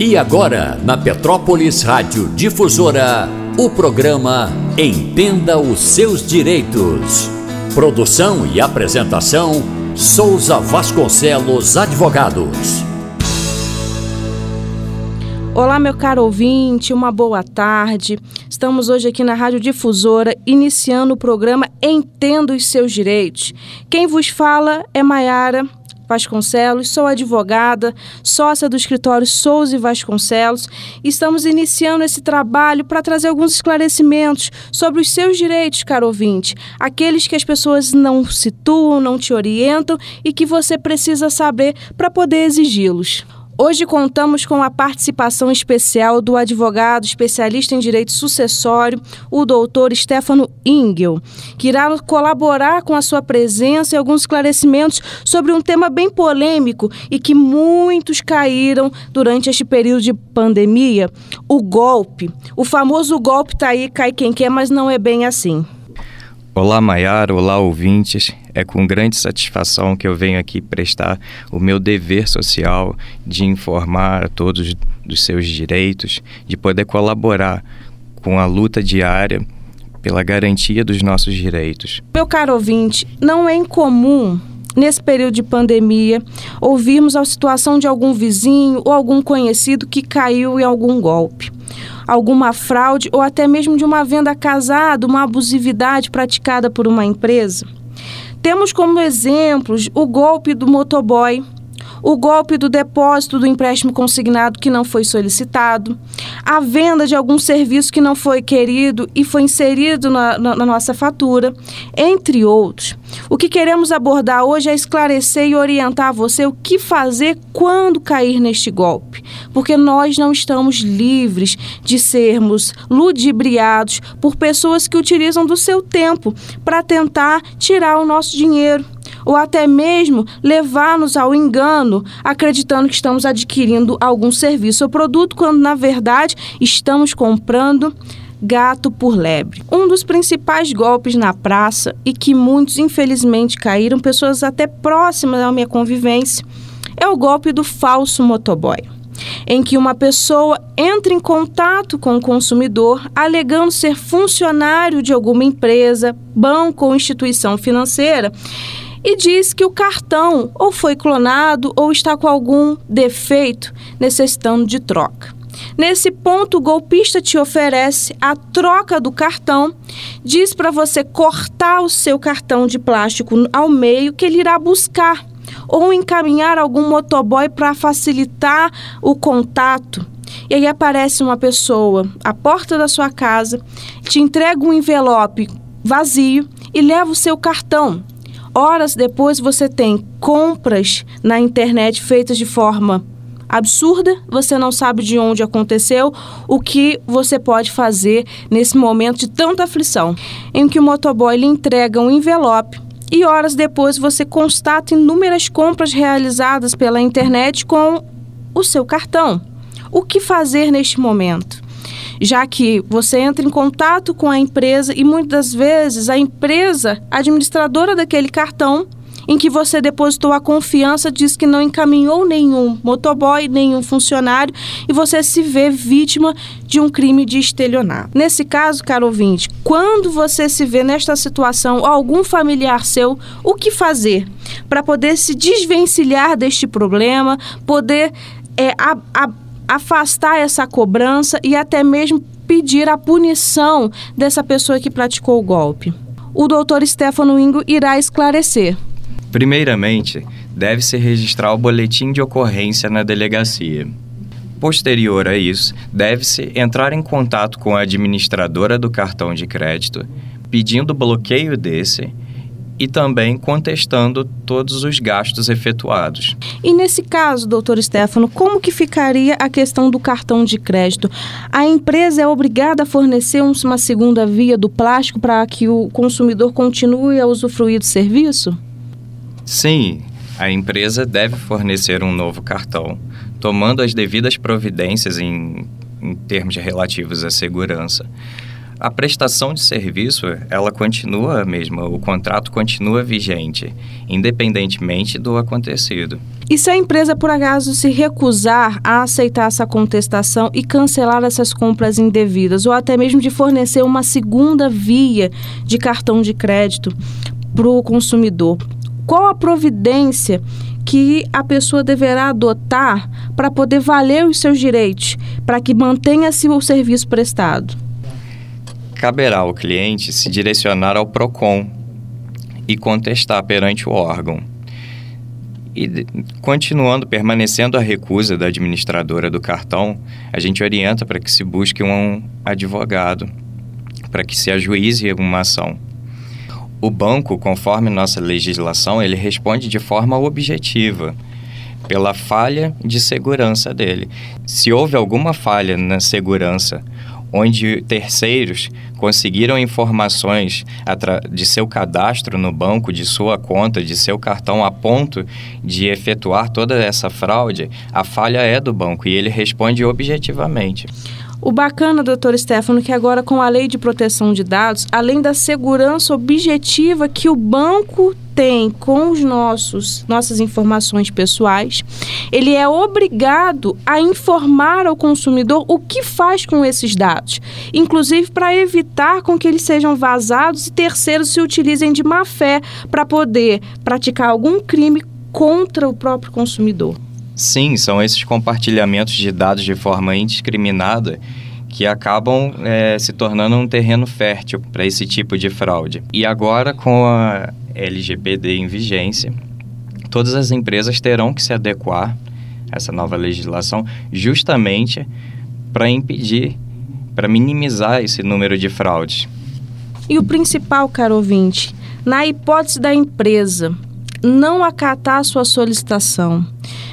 E agora, na Petrópolis Rádio Difusora, o programa Entenda os Seus Direitos. Produção e apresentação: Souza Vasconcelos Advogados. Olá, meu caro ouvinte, uma boa tarde. Estamos hoje aqui na Rádio Difusora, iniciando o programa Entenda os Seus Direitos. Quem vos fala é Maiara Vasconcelos, sou advogada, sócia do escritório Souza e Vasconcelos. Estamos iniciando esse trabalho para trazer alguns esclarecimentos sobre os seus direitos, caro ouvinte, aqueles que as pessoas não situam, não te orientam e que você precisa saber para poder exigi-los. Hoje contamos com a participação especial do advogado especialista em direito sucessório, o doutor Stefano Ingel, que irá colaborar com a sua presença e alguns esclarecimentos sobre um tema bem polêmico e que muitos caíram durante este período de pandemia: o golpe. O famoso golpe tá aí, cai quem quer, mas não é bem assim. Olá, Maiara, olá, ouvintes. É com grande satisfação que eu venho aqui prestar o meu dever social de informar a todos dos seus direitos, de poder colaborar com a luta diária pela garantia dos nossos direitos. Meu caro ouvinte, não é incomum nesse período de pandemia, ouvirmos a situação de algum vizinho ou algum conhecido que caiu em algum golpe alguma fraude ou até mesmo de uma venda casada, uma abusividade praticada por uma empresa. Temos como exemplos o golpe do motoboy, o golpe do depósito do empréstimo consignado que não foi solicitado, a venda de algum serviço que não foi querido e foi inserido na, na, na, nossa fatura, entre outros. O que queremos abordar hoje é esclarecer e orientar você o que fazer quando cair neste golpe, porque nós não estamos livres de sermos ludibriados por pessoas que utilizam do seu tempo para tentar tirar o nosso dinheiro ou até mesmo levar-nos ao engano, acreditando que estamos adquirindo algum serviço ou produto, quando na verdade estamos comprando gato por lebre. Um dos principais golpes na praça e que muitos infelizmente caíram, pessoas até próximas à minha convivência, é o golpe do falso motoboy em que uma pessoa entra em contato com o consumidor alegando ser funcionário de alguma empresa, banco ou instituição financeira e diz que o cartão ou foi clonado ou está com algum defeito, necessitando de troca. Nesse ponto, o golpista te oferece a troca do cartão, diz para você cortar o seu cartão de plástico ao meio que ele irá buscar ou encaminhar algum motoboy para facilitar o contato. E aí aparece uma pessoa à porta da sua casa, te entrega um envelope vazio e leva o seu cartão. Horas depois você tem compras na internet feitas de forma absurda, você não sabe de onde aconteceu, o que você pode fazer nesse momento de tanta aflição, em que o motoboy lhe entrega um envelope e horas depois você constata inúmeras compras realizadas pela internet com o seu cartão. O que fazer neste momento? Já que você entra em contato com a empresa e muitas vezes a empresa administradora daquele cartão em que você depositou a confiança diz que não encaminhou nenhum motoboy, nenhum funcionário e você se vê vítima de um crime de estelionato. Nesse caso, caro ouvinte, quando você se vê nesta situação algum familiar seu, o que fazer para poder se desvencilhar deste problema, poder é, a, a afastar essa cobrança e até mesmo pedir a punição dessa pessoa que praticou o golpe. O doutor Stefano Ingo irá esclarecer. Primeiramente, deve-se registrar o boletim de ocorrência na delegacia. Posterior a isso, deve-se entrar em contato com a administradora do cartão de crédito, pedindo o bloqueio desse e também contestando todos os gastos efetuados. E nesse caso, doutor Stefano, como que ficaria a questão do cartão de crédito? A empresa é obrigada a fornecer uma segunda via do plástico para que o consumidor continue a usufruir do serviço? Sim, a empresa deve fornecer um novo cartão, tomando as devidas providências em, em termos relativos à segurança. A prestação de serviço, ela continua mesmo, o contrato continua vigente, independentemente do acontecido. E se a empresa, por acaso, se recusar a aceitar essa contestação e cancelar essas compras indevidas, ou até mesmo de fornecer uma segunda via de cartão de crédito para o consumidor, qual a providência que a pessoa deverá adotar para poder valer os seus direitos, para que mantenha-se o serviço prestado? Caberá ao cliente se direcionar ao PROCON e contestar perante o órgão. E continuando, permanecendo a recusa da administradora do cartão, a gente orienta para que se busque um advogado, para que se ajuize uma ação. O banco, conforme nossa legislação, ele responde de forma objetiva pela falha de segurança dele. Se houve alguma falha na segurança onde terceiros conseguiram informações de seu cadastro no banco, de sua conta, de seu cartão, a ponto de efetuar toda essa fraude, a falha é do banco e ele responde objetivamente. O bacana, doutor Stefano, que agora com a lei de proteção de dados, além da segurança objetiva que o banco tem com os nossos nossas informações pessoais, ele é obrigado a informar ao consumidor o que faz com esses dados, inclusive para evitar com que eles sejam vazados e terceiros se utilizem de má fé para poder praticar algum crime contra o próprio consumidor. Sim, são esses compartilhamentos de dados de forma indiscriminada que acabam é, se tornando um terreno fértil para esse tipo de fraude. E agora, com a LGPD em vigência, todas as empresas terão que se adequar a essa nova legislação justamente para impedir, para minimizar esse número de fraudes. E o principal, caro ouvinte, na hipótese da empresa não acatar a sua solicitação,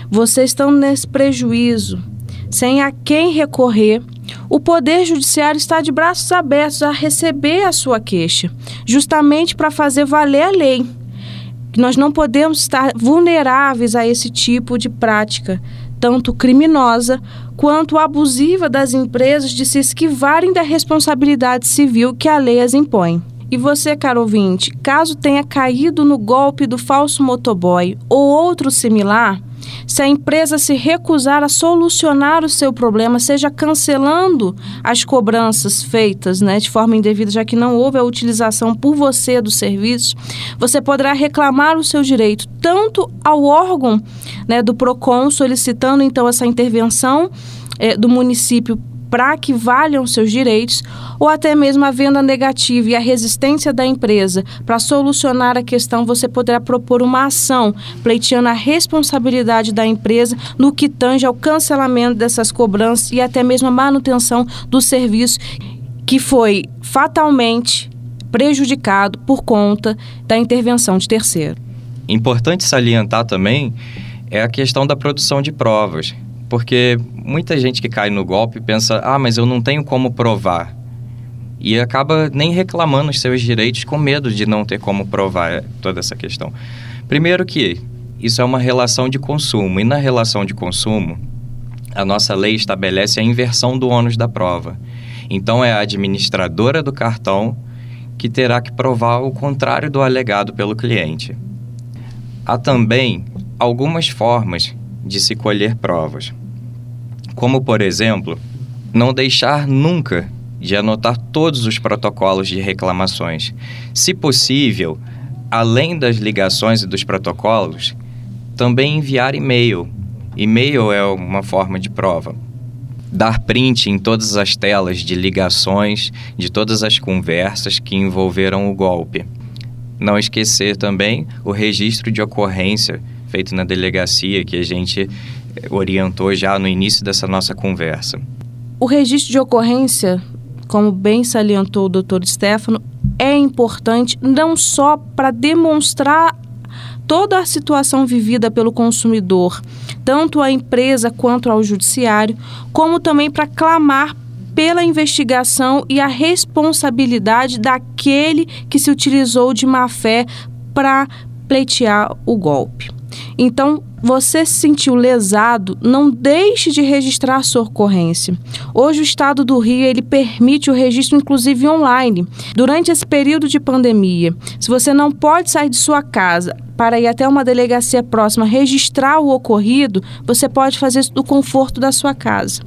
vocês estão nesse prejuízo, sem a quem recorrer. O Poder Judiciário está de braços abertos a receber a sua queixa, justamente para fazer valer a lei. Nós não podemos estar vulneráveis a esse tipo de prática, tanto criminosa quanto abusiva das empresas de se esquivarem da responsabilidade civil que a lei as impõe. E você, caro ouvinte, caso tenha caído no golpe do falso motoboy ou outro similar, se a empresa se recusar a solucionar o seu problema, seja cancelando as cobranças feitas né, de forma indevida, já que não houve a utilização por você do serviço, você poderá reclamar o seu direito tanto ao órgão né, do PROCON, solicitando então essa intervenção eh, do município para que valham seus direitos, ou até mesmo a venda negativa e a resistência da empresa para solucionar a questão, você poderá propor uma ação pleiteando a responsabilidade da empresa no que tange ao cancelamento dessas cobranças e até mesmo a manutenção do serviço que foi fatalmente prejudicado por conta da intervenção de terceiro. Importante salientar também é a questão da produção de provas. Porque muita gente que cai no golpe pensa, ah, mas eu não tenho como provar. E acaba nem reclamando os seus direitos com medo de não ter como provar toda essa questão. Primeiro que isso é uma relação de consumo, e na relação de consumo, a nossa lei estabelece a inversão do ônus da prova. Então é a administradora do cartão que terá que provar o contrário do alegado pelo cliente. Há também algumas formas de se colher provas. Como, por exemplo, não deixar nunca de anotar todos os protocolos de reclamações. Se possível, além das ligações e dos protocolos, também enviar e-mail. E-mail é uma forma de prova. Dar print em todas as telas de ligações de todas as conversas que envolveram o golpe. Não esquecer também o registro de ocorrência feito na delegacia que a gente eh, orientou já no início dessa nossa conversa. O registro de ocorrência, como bem salientou o doutor Stefano, é importante não só para demonstrar toda a situação vivida pelo consumidor, tanto a empresa quanto ao judiciário, como também para clamar pela investigação e a responsabilidade daquele que se utilizou de má fé para pleitear o golpe. Então, você se sentiu lesado, não deixe de registrar sua ocorrência. Hoje o estado do Rio ele permite o registro inclusive online. Durante esse período de pandemia, se você não pode sair de sua casa para ir até uma delegacia próxima registrar o ocorrido, você pode fazer isso do conforto da sua casa.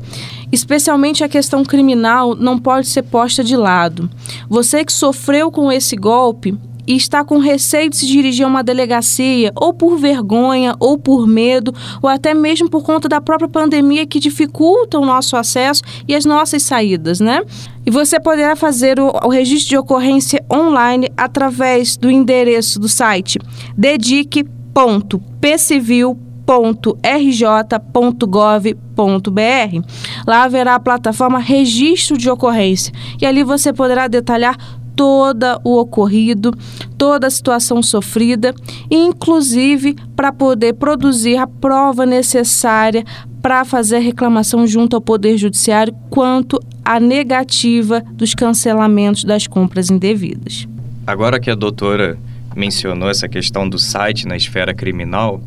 Especialmente a questão criminal não pode ser posta de lado. Você que sofreu com esse golpe, e está com receio de se dirigir a uma delegacia, ou por vergonha, ou por medo, ou até mesmo por conta da própria pandemia que dificulta o nosso acesso e as nossas saídas, né? E você poderá fazer o, o registro de ocorrência online através do endereço do site dedique.pcivil.rj.gov.br. Lá haverá a plataforma Registro de Ocorrência e ali você poderá detalhar todo o ocorrido, toda a situação sofrida, inclusive para poder produzir a prova necessária para fazer reclamação junto ao Poder Judiciário quanto à negativa dos cancelamentos das compras indevidas. Agora que a doutora mencionou essa questão do site na esfera criminal,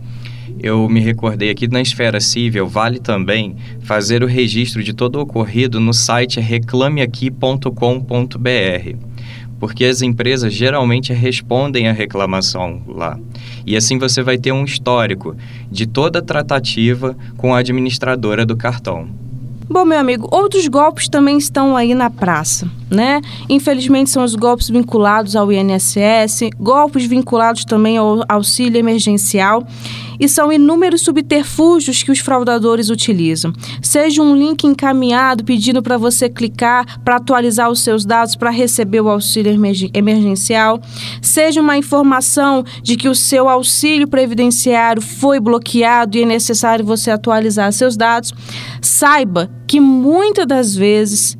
eu me recordei aqui na esfera civil, vale também fazer o registro de todo o ocorrido no site reclameaqui.com.br porque as empresas geralmente respondem à reclamação lá. E assim você vai ter um histórico de toda a tratativa com a administradora do cartão. Bom, meu amigo, outros golpes também estão aí na praça, né? Infelizmente são os golpes vinculados ao INSS, golpes vinculados também ao auxílio emergencial e são inúmeros subterfúgios que os fraudadores utilizam. Seja um link encaminhado pedindo para você clicar para atualizar os seus dados para receber o auxílio emergencial, seja uma informação de que o seu auxílio previdenciário foi bloqueado e é necessário você atualizar seus dados, saiba que muitas das vezes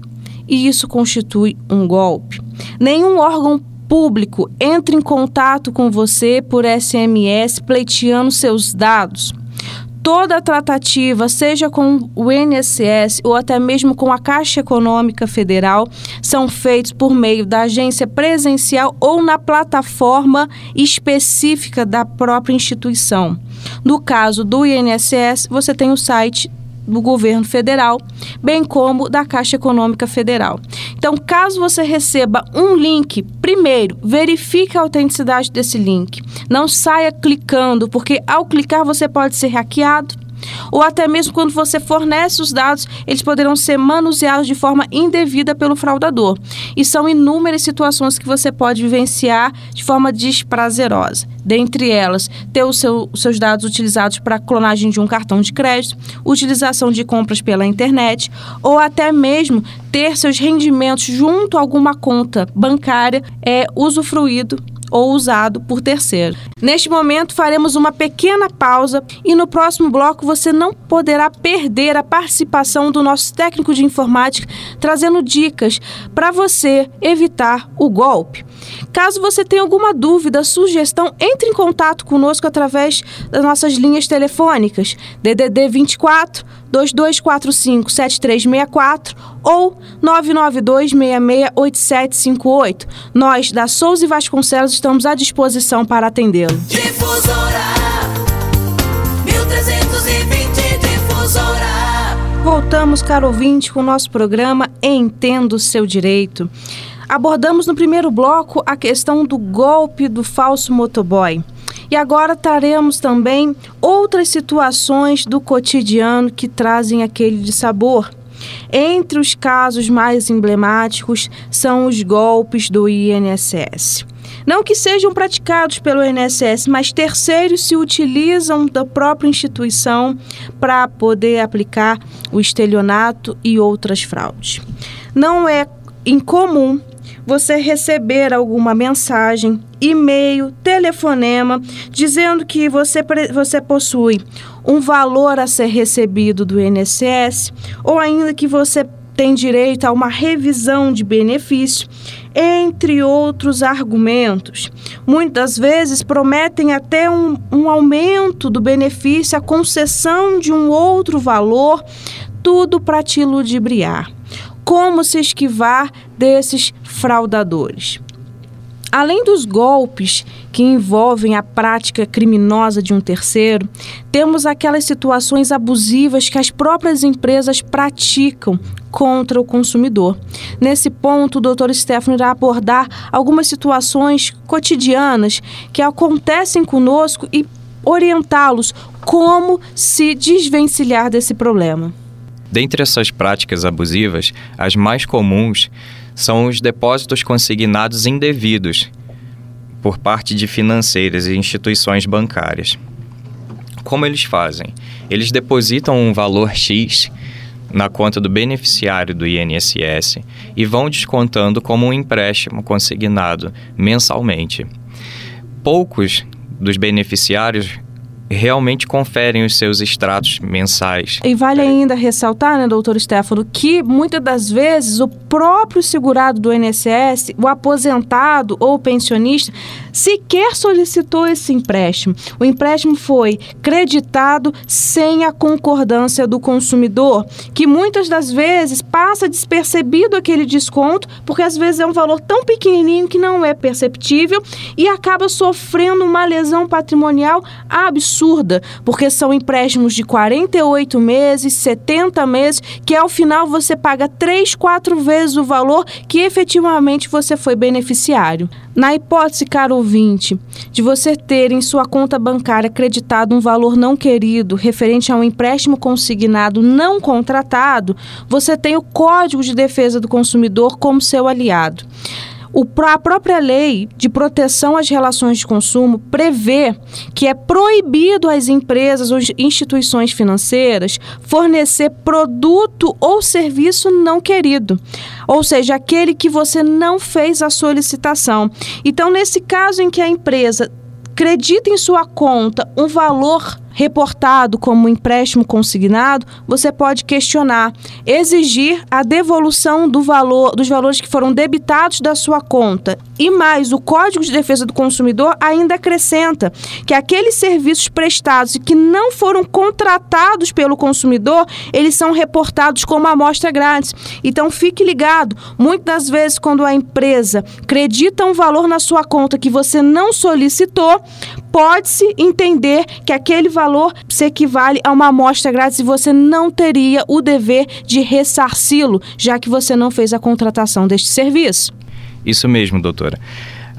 isso constitui um golpe. Nenhum órgão público entra em contato com você por SMS pleiteando seus dados. Toda tratativa, seja com o INSS ou até mesmo com a Caixa Econômica Federal, são feitos por meio da agência presencial ou na plataforma específica da própria instituição. No caso do INSS, você tem o site do governo federal, bem como da Caixa Econômica Federal. Então, caso você receba um link, primeiro, verifique a autenticidade desse link. Não saia clicando, porque ao clicar você pode ser hackeado ou até mesmo quando você fornece os dados, eles poderão ser manuseados de forma indevida pelo fraudador. E são inúmeras situações que você pode vivenciar de forma desprazerosa. Dentre elas, ter os seu, seus dados utilizados para clonagem de um cartão de crédito, utilização de compras pela internet, ou até mesmo ter seus rendimentos junto a alguma conta bancária é usufruído ou usado por terceiro. Neste momento, faremos uma pequena pausa e no próximo bloco você não poderá perder a participação do nosso técnico de informática trazendo dicas para você evitar o golpe. Caso você tenha alguma dúvida, sugestão, entre em contato conosco através das nossas linhas telefônicas DDD 24 2245 7364 ou 992 668758. Nós, da Souza e Vasconcelos, estamos à disposição para atendê-lo. Difusora 1320 Difusora. Voltamos, caro ouvinte, com o nosso programa Entendo o Seu Direito. Abordamos no primeiro bloco a questão do golpe do falso motoboy. E agora traremos também outras situações do cotidiano que trazem aquele de sabor. Entre os casos mais emblemáticos são os golpes do INSS. Não que sejam praticados pelo INSS, mas terceiros se utilizam da própria instituição para poder aplicar o estelionato e outras fraudes. Não é incomum você receber alguma mensagem, e-mail, telefonema, dizendo que você, você possui um valor a ser recebido do INSS ou ainda que você tem direito a uma revisão de benefício, entre outros argumentos. Muitas vezes prometem até um, um aumento do benefício, a concessão de um outro valor, tudo para te ludibriar como se esquivar desses fraudadores. Além dos golpes que envolvem a prática criminosa de um terceiro, temos aquelas situações abusivas que as próprias empresas praticam contra o consumidor. Nesse ponto, o Dr. Stefano irá abordar algumas situações cotidianas que acontecem conosco e orientá-los como se desvencilhar desse problema. Dentre essas práticas abusivas, as mais comuns são os depósitos consignados indevidos por parte de financeiras e instituições bancárias. Como eles fazem? Eles depositam um valor X na conta do beneficiário do INSS e vão descontando como um empréstimo consignado mensalmente. Poucos dos beneficiários realmente conferem os seus extratos mensais. E vale ainda ressaltar, né, doutor Stefano, que muitas das vezes o próprio segurado do INSS, o aposentado ou o pensionista, sequer solicitou esse empréstimo. O empréstimo foi creditado sem a concordância do consumidor, que muitas das vezes passa despercebido aquele desconto, porque às vezes é um valor tão pequenininho que não é perceptível e acaba sofrendo uma lesão patrimonial absurda, porque são empréstimos de 48 meses, 70 meses, que ao final você paga 3, 4 vezes o valor que efetivamente você foi beneficiário. Na hipótese, caro ouvinte, de você ter em sua conta bancária acreditado um valor não querido referente a um empréstimo consignado não contratado, você tem o Código de Defesa do Consumidor como seu aliado. O, a própria lei de proteção às relações de consumo prevê que é proibido às empresas ou instituições financeiras fornecer produto ou serviço não querido, ou seja, aquele que você não fez a solicitação. Então, nesse caso em que a empresa acredita em sua conta um valor reportado como empréstimo consignado, você pode questionar, exigir a devolução do valor, dos valores que foram debitados da sua conta. E mais, o Código de Defesa do Consumidor ainda acrescenta que aqueles serviços prestados e que não foram contratados pelo consumidor, eles são reportados como amostra grátis. Então fique ligado, muitas das vezes quando a empresa acredita um valor na sua conta que você não solicitou, pode-se entender que aquele valor se equivale a uma amostra grátis e você não teria o dever de ressarci-lo, já que você não fez a contratação deste serviço. Isso mesmo, doutora.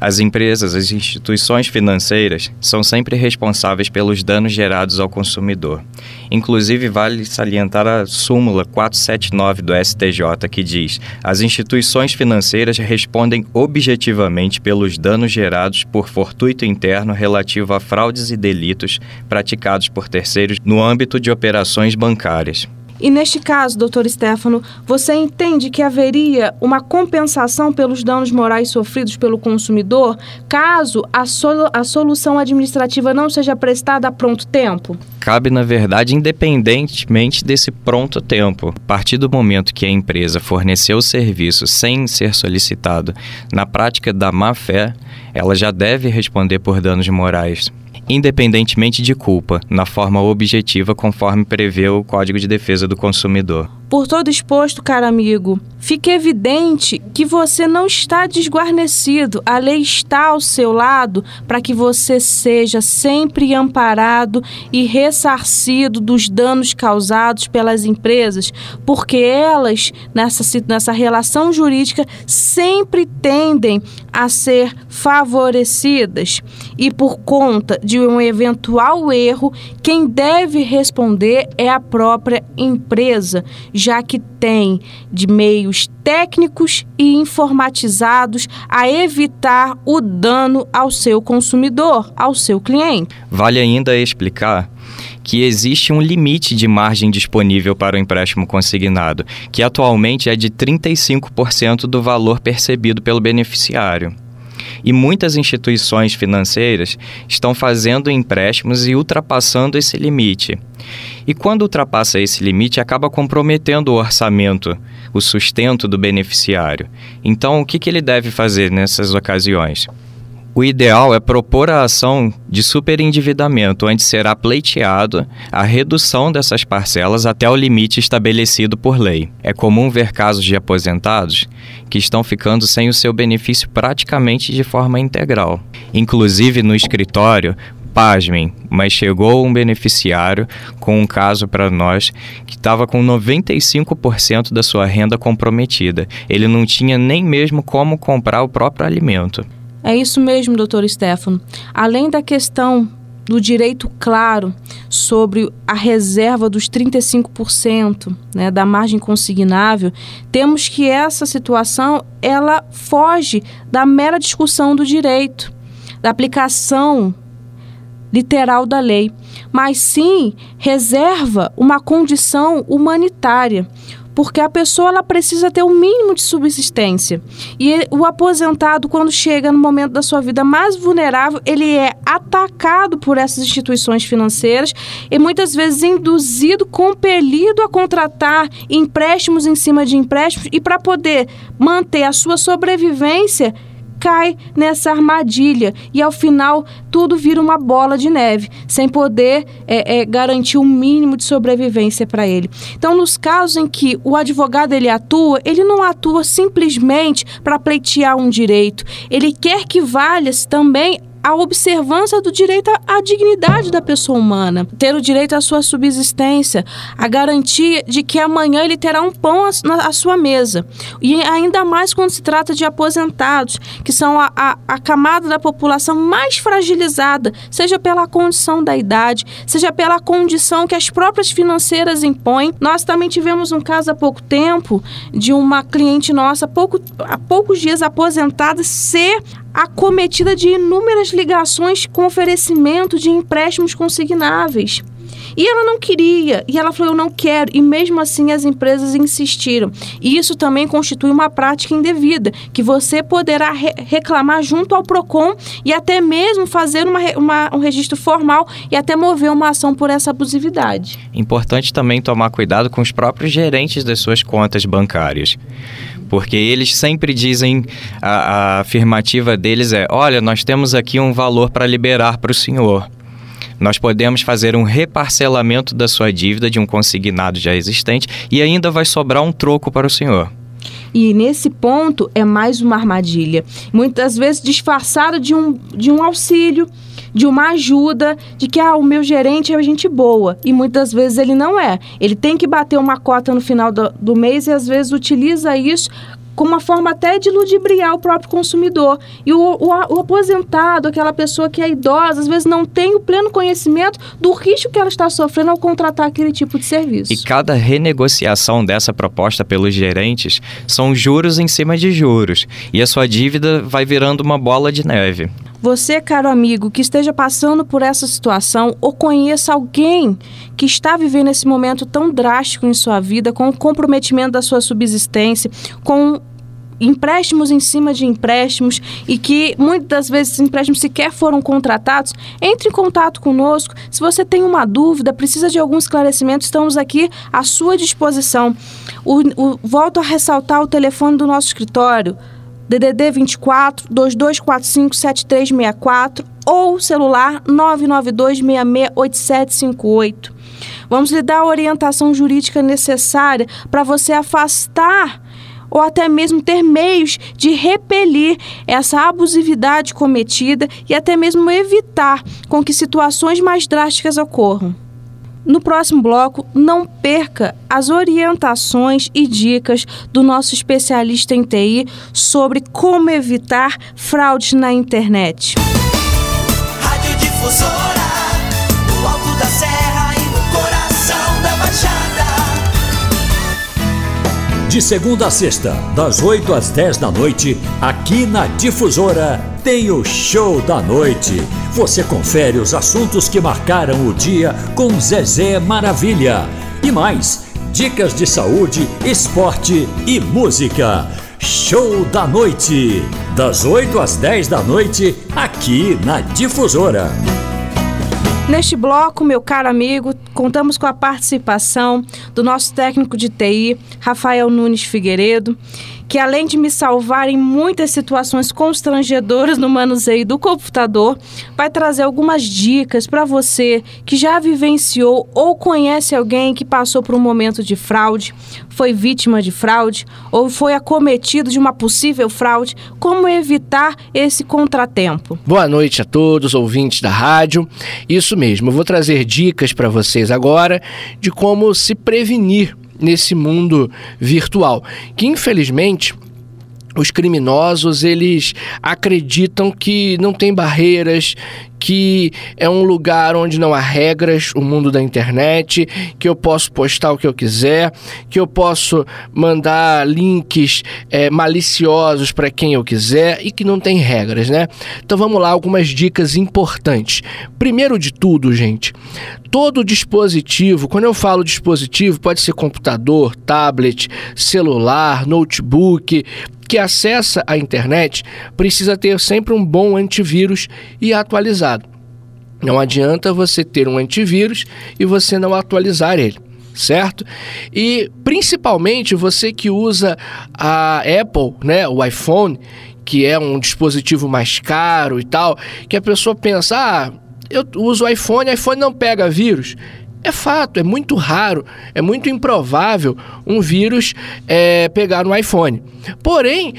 As empresas, as instituições financeiras são sempre responsáveis pelos danos gerados ao consumidor. Inclusive, vale salientar a súmula 479 do STJ, que diz: as instituições financeiras respondem objetivamente pelos danos gerados por fortuito interno relativo a fraudes e delitos praticados por terceiros no âmbito de operações bancárias. E neste caso, doutor Stefano, você entende que haveria uma compensação pelos danos morais sofridos pelo consumidor caso a, a solução administrativa não seja prestada a pronto tempo? Cabe, na verdade, independentemente desse pronto tempo. A partir do momento que a empresa forneceu o serviço sem ser solicitado na prática da má fé, ela já deve responder por danos morais independentemente de culpa, na forma objetiva conforme prevê o Código de Defesa do Consumidor. Por todo exposto, caro amigo, fica evidente que você não está desguarnecido. A lei está ao seu lado para que você seja sempre amparado e ressarcido dos danos causados pelas empresas, porque elas, nessa, nessa relação jurídica, sempre tendem a ser favorecidas. E por conta de um eventual erro, quem deve responder é a própria empresa já que tem de meios técnicos e informatizados a evitar o dano ao seu consumidor, ao seu cliente. Vale ainda explicar que existe um limite de margem disponível para o empréstimo consignado, que atualmente é de 35% do valor percebido pelo beneficiário. E muitas instituições financeiras estão fazendo empréstimos e ultrapassando esse limite. E quando ultrapassa esse limite, acaba comprometendo o orçamento, o sustento do beneficiário. Então, o que, que ele deve fazer nessas ocasiões? O ideal é propor a ação de superendividamento, onde será pleiteado a redução dessas parcelas até o limite estabelecido por lei. É comum ver casos de aposentados que estão ficando sem o seu benefício praticamente de forma integral. Inclusive no escritório, pasmem, mas chegou um beneficiário com um caso para nós que estava com 95% da sua renda comprometida. Ele não tinha nem mesmo como comprar o próprio alimento. É isso mesmo, doutor Stefano. Além da questão do direito claro sobre a reserva dos 35% né, da margem consignável, temos que essa situação ela foge da mera discussão do direito, da aplicação literal da lei, mas sim reserva uma condição humanitária, porque a pessoa ela precisa ter o um mínimo de subsistência. E o aposentado, quando chega no momento da sua vida mais vulnerável, ele é atacado por essas instituições financeiras e muitas vezes induzido, compelido a contratar empréstimos em cima de empréstimos e para poder manter a sua sobrevivência cai nessa armadilha e ao final tudo vira uma bola de neve, sem poder é, é, garantir o um mínimo de sobrevivência para ele. Então, nos casos em que o advogado ele atua, ele não atua simplesmente para pleitear um direito, ele quer que valha também a observância do direito à dignidade da pessoa humana, ter o direito à sua subsistência, a garantia de que amanhã ele terá um pão à sua mesa. E ainda mais quando se trata de aposentados, que são a, a, a camada da população mais fragilizada, seja pela condição da idade, seja pela condição que as próprias financeiras impõem. Nós também tivemos um caso há pouco tempo de uma cliente nossa, pouco, há poucos dias aposentada, ser acometida de inúmeras ligações com oferecimento de empréstimos consignáveis. E ela não queria, e ela falou: Eu não quero, e mesmo assim as empresas insistiram. E isso também constitui uma prática indevida, que você poderá re reclamar junto ao PROCON e até mesmo fazer uma, uma, um registro formal e até mover uma ação por essa abusividade. Importante também tomar cuidado com os próprios gerentes das suas contas bancárias porque eles sempre dizem a, a afirmativa deles é: olha, nós temos aqui um valor para liberar para o senhor. Nós podemos fazer um reparcelamento da sua dívida de um consignado já existente e ainda vai sobrar um troco para o senhor. E nesse ponto é mais uma armadilha. Muitas vezes disfarçado de um, de um auxílio, de uma ajuda, de que ah, o meu gerente é gente boa. E muitas vezes ele não é. Ele tem que bater uma cota no final do, do mês e às vezes utiliza isso com uma forma até de ludibriar o próprio consumidor. E o, o, o, aposentado, aquela pessoa que é idosa, às vezes não tem o pleno conhecimento do risco que ela está sofrendo ao contratar aquele tipo de serviço. E cada renegociação dessa proposta pelos gerentes são juros em cima de juros. E a sua dívida vai virando uma bola de neve. Você, caro amigo, que esteja passando por essa situação ou conheça alguém que está vivendo esse momento tão drástico em sua vida, com o comprometimento da sua subsistência, com empréstimos em cima de empréstimos e que muitas vezes esses empréstimos sequer foram contratados, entre em contato conosco. Se você tem uma dúvida, precisa de algum esclarecimento, estamos aqui à sua disposição. O, o, volto a ressaltar o telefone do nosso escritório, DDD 24 2245 7364 ou celular 992 668758. Vamos lhe dar a orientação jurídica necessária para você afastar ou até mesmo ter meios de repelir essa abusividade cometida e até mesmo evitar com que situações mais drásticas ocorram. No próximo bloco, não perca as orientações e dicas do nosso especialista em TI sobre como evitar fraudes na internet. Rádio Difusora, De segunda a sexta, das 8 às 10 da noite, aqui na Difusora tem o Show da Noite. Você confere os assuntos que marcaram o dia com Zezé Maravilha. E mais, dicas de saúde, esporte e música. Show da Noite, das 8 às 10 da noite, aqui na Difusora. Neste bloco, meu caro amigo, contamos com a participação do nosso técnico de TI, Rafael Nunes Figueiredo, que além de me salvar em muitas situações constrangedoras no manuseio do computador, vai trazer algumas dicas para você que já vivenciou ou conhece alguém que passou por um momento de fraude, foi vítima de fraude ou foi acometido de uma possível fraude, como evitar esse contratempo. Boa noite a todos, ouvintes da rádio. Isso mesmo, eu vou trazer dicas para vocês agora de como se prevenir nesse mundo virtual, que infelizmente os criminosos eles acreditam que não tem barreiras, que é um lugar onde não há regras, o mundo da internet, que eu posso postar o que eu quiser, que eu posso mandar links é, maliciosos para quem eu quiser e que não tem regras, né? Então vamos lá, algumas dicas importantes. Primeiro de tudo, gente, todo dispositivo, quando eu falo dispositivo, pode ser computador, tablet, celular, notebook, que acessa a internet precisa ter sempre um bom antivírus e atualizado. Não adianta você ter um antivírus e você não atualizar ele certo? E principalmente você que usa a Apple, né, o iPhone, que é um dispositivo mais caro e tal, que a pessoa pensa, ah, eu uso o iPhone, iPhone não pega vírus. É fato, é muito raro, é muito improvável um vírus é, pegar no iPhone. Porém,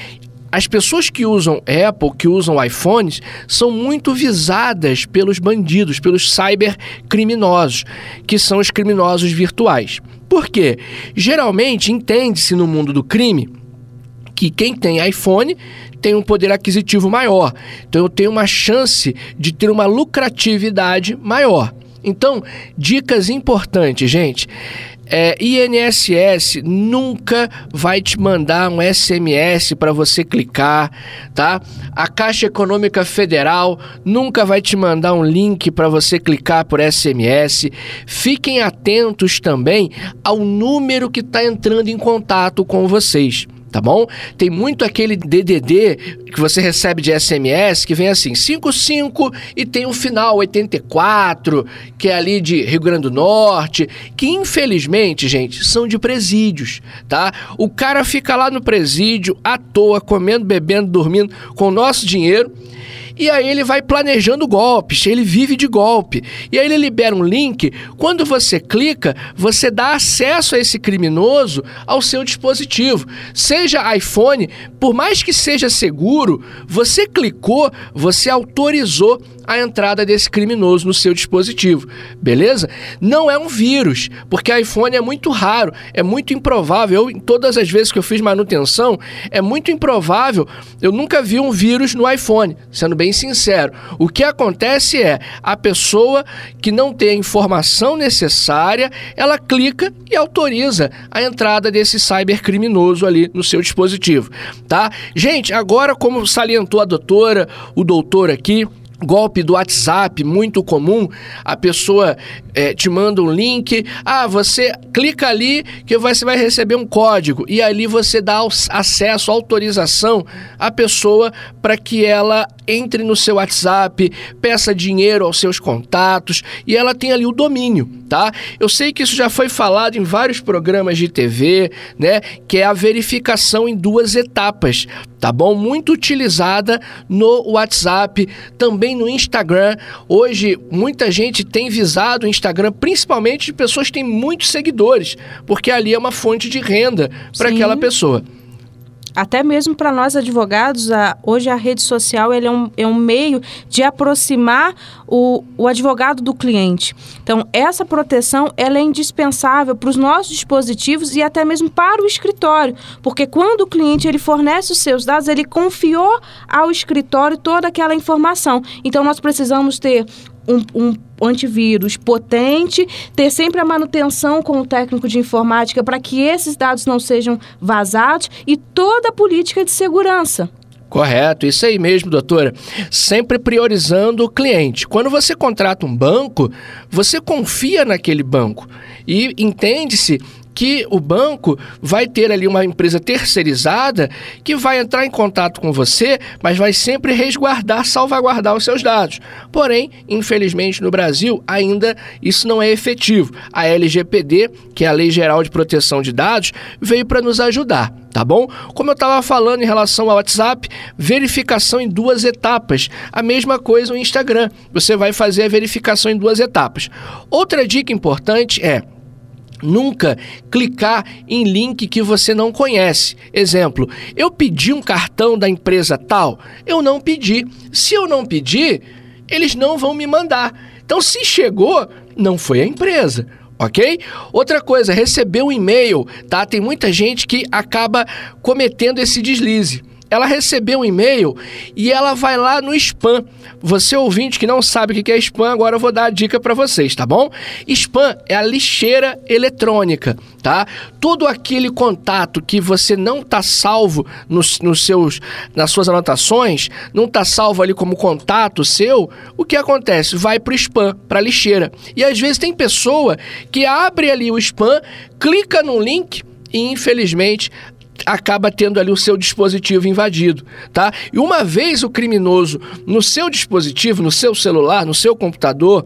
as pessoas que usam Apple, que usam iPhones, são muito visadas pelos bandidos, pelos cybercriminosos, que são os criminosos virtuais. Por quê? Geralmente entende-se no mundo do crime que quem tem iPhone tem um poder aquisitivo maior. Então eu tenho uma chance de ter uma lucratividade maior. Então, dicas importantes, gente. É, INSS nunca vai te mandar um SMS para você clicar, tá? A Caixa Econômica Federal nunca vai te mandar um link para você clicar por SMS. Fiquem atentos também ao número que está entrando em contato com vocês tá bom? Tem muito aquele DDD que você recebe de SMS que vem assim, 55 e tem o final 84, que é ali de Rio Grande do Norte, que infelizmente, gente, são de presídios, tá? O cara fica lá no presídio à toa, comendo, bebendo, dormindo com o nosso dinheiro e aí ele vai planejando golpes, ele vive de golpe. E aí ele libera um link, quando você clica, você dá acesso a esse criminoso ao seu dispositivo. Seja iPhone, por mais que seja seguro, você clicou, você autorizou a entrada desse criminoso no seu dispositivo, beleza? Não é um vírus, porque iPhone é muito raro, é muito improvável. Eu, todas as vezes que eu fiz manutenção, é muito improvável. Eu nunca vi um vírus no iPhone, sendo bem sincero. O que acontece é a pessoa que não tem a informação necessária, ela clica e autoriza a entrada desse cybercriminoso ali no seu dispositivo, tá? Gente, agora como salientou a doutora, o doutor aqui, golpe do WhatsApp, muito comum. A pessoa é, te manda um link, ah, você clica ali que você vai receber um código e ali você dá acesso, autorização à pessoa para que ela entre no seu WhatsApp, peça dinheiro aos seus contatos e ela tem ali o domínio, tá? Eu sei que isso já foi falado em vários programas de TV, né? Que é a verificação em duas etapas, tá bom? Muito utilizada no WhatsApp, também no Instagram. Hoje, muita gente tem visado o Instagram, principalmente de pessoas que têm muitos seguidores, porque ali é uma fonte de renda para aquela pessoa até mesmo para nós advogados, a, hoje a rede social ele é, um, é um meio de aproximar o, o advogado do cliente. Então, essa proteção ela é indispensável para os nossos dispositivos e até mesmo para o escritório, porque quando o cliente ele fornece os seus dados, ele confiou ao escritório toda aquela informação. Então, nós precisamos ter um, um antivírus potente, ter sempre a manutenção com o técnico de informática para que esses dados não sejam vazados e toda a política de segurança. Correto, isso aí mesmo, doutora. Sempre priorizando o cliente. Quando você contrata um banco, você confia naquele banco e entende-se que o banco vai ter ali uma empresa terceirizada que vai entrar em contato com você, mas vai sempre resguardar, salvaguardar os seus dados. Porém, infelizmente no Brasil ainda isso não é efetivo. A LGPD, que é a Lei Geral de Proteção de Dados, veio para nos ajudar tá bom? Como eu estava falando em relação ao WhatsApp, verificação em duas etapas. A mesma coisa no Instagram. Você vai fazer a verificação em duas etapas. Outra dica importante é Nunca clicar em link que você não conhece. Exemplo, eu pedi um cartão da empresa tal, eu não pedi. Se eu não pedir, eles não vão me mandar. Então, se chegou, não foi a empresa ok? Outra coisa, receber um e-mail, tá? Tem muita gente que acaba cometendo esse deslize ela recebeu um e-mail e ela vai lá no spam. Você ouvinte que não sabe o que é spam, agora eu vou dar a dica para vocês, tá bom? Spam é a lixeira eletrônica, tá? Todo aquele contato que você não tá salvo nos, nos seus, nas suas anotações, não tá salvo ali como contato seu, o que acontece? Vai pro spam, pra lixeira. E às vezes tem pessoa que abre ali o spam, clica no link e infelizmente acaba tendo ali o seu dispositivo invadido, tá? E uma vez o criminoso no seu dispositivo, no seu celular, no seu computador,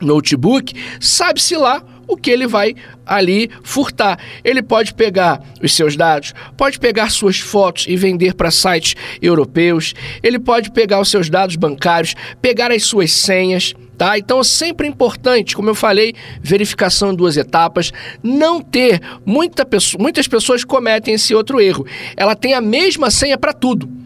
notebook, sabe-se lá o que ele vai ali furtar. Ele pode pegar os seus dados, pode pegar suas fotos e vender para sites europeus, ele pode pegar os seus dados bancários, pegar as suas senhas, tá? Então é sempre importante, como eu falei, verificação em duas etapas, não ter muita pessoa, muitas pessoas cometem esse outro erro. Ela tem a mesma senha para tudo.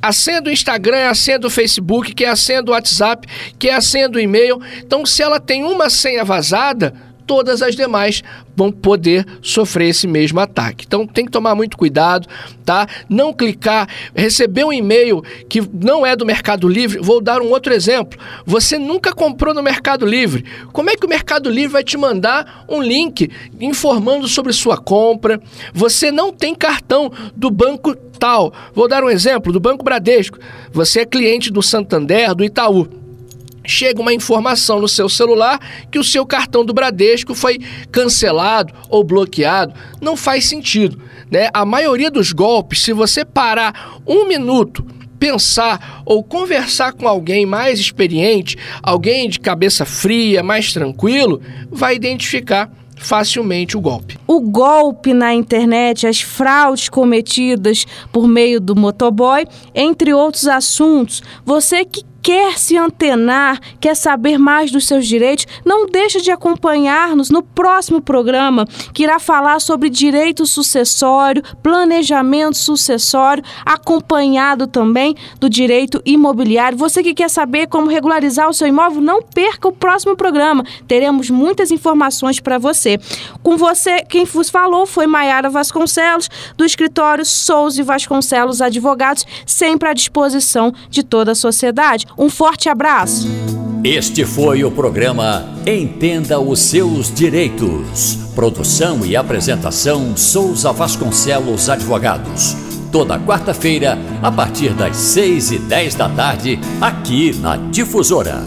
A senha do Instagram é a senha do Facebook, que é a senha do WhatsApp, que é a senha do e-mail. Então, se ela tem uma senha vazada, todas as demais vão poder sofrer esse mesmo ataque. Então tem que tomar muito cuidado, tá? Não clicar, receber um e-mail que não é do Mercado Livre. Vou dar um outro exemplo. Você nunca comprou no Mercado Livre. Como é que o Mercado Livre vai te mandar um link informando sobre sua compra? Você não tem cartão do banco tal. Vou dar um exemplo do Banco Bradesco. Você é cliente do Santander, do Itaú chega uma informação no seu celular que o seu cartão do Bradesco foi cancelado ou bloqueado. Não faz sentido. Né? A maioria dos golpes, se você parar um minuto, pensar ou conversar com alguém mais experiente, alguém de cabeça fria, mais tranquilo, vai identificar facilmente o golpe. O golpe na internet, as fraudes cometidas por meio do motoboy, entre outros assuntos. Você que quer se antenar, quer saber mais dos seus direitos, não deixe de acompanhar-nos no próximo programa, que irá falar sobre direito sucessório, planejamento sucessório, acompanhado também do direito imobiliário. Você que quer saber como regularizar o seu imóvel, não perca o próximo programa. Teremos muitas informações para você. Com você, quem vos falou foi Maiara Vasconcelos, do escritório Souza e Vasconcelos Advogados, sempre à disposição de toda a sociedade. Um forte abraço. Este foi o programa Entenda os Seus Direitos. Produção e apresentação Souza Vasconcelos Advogados. Toda quarta-feira, a partir das seis e dez da tarde, aqui na Difusora.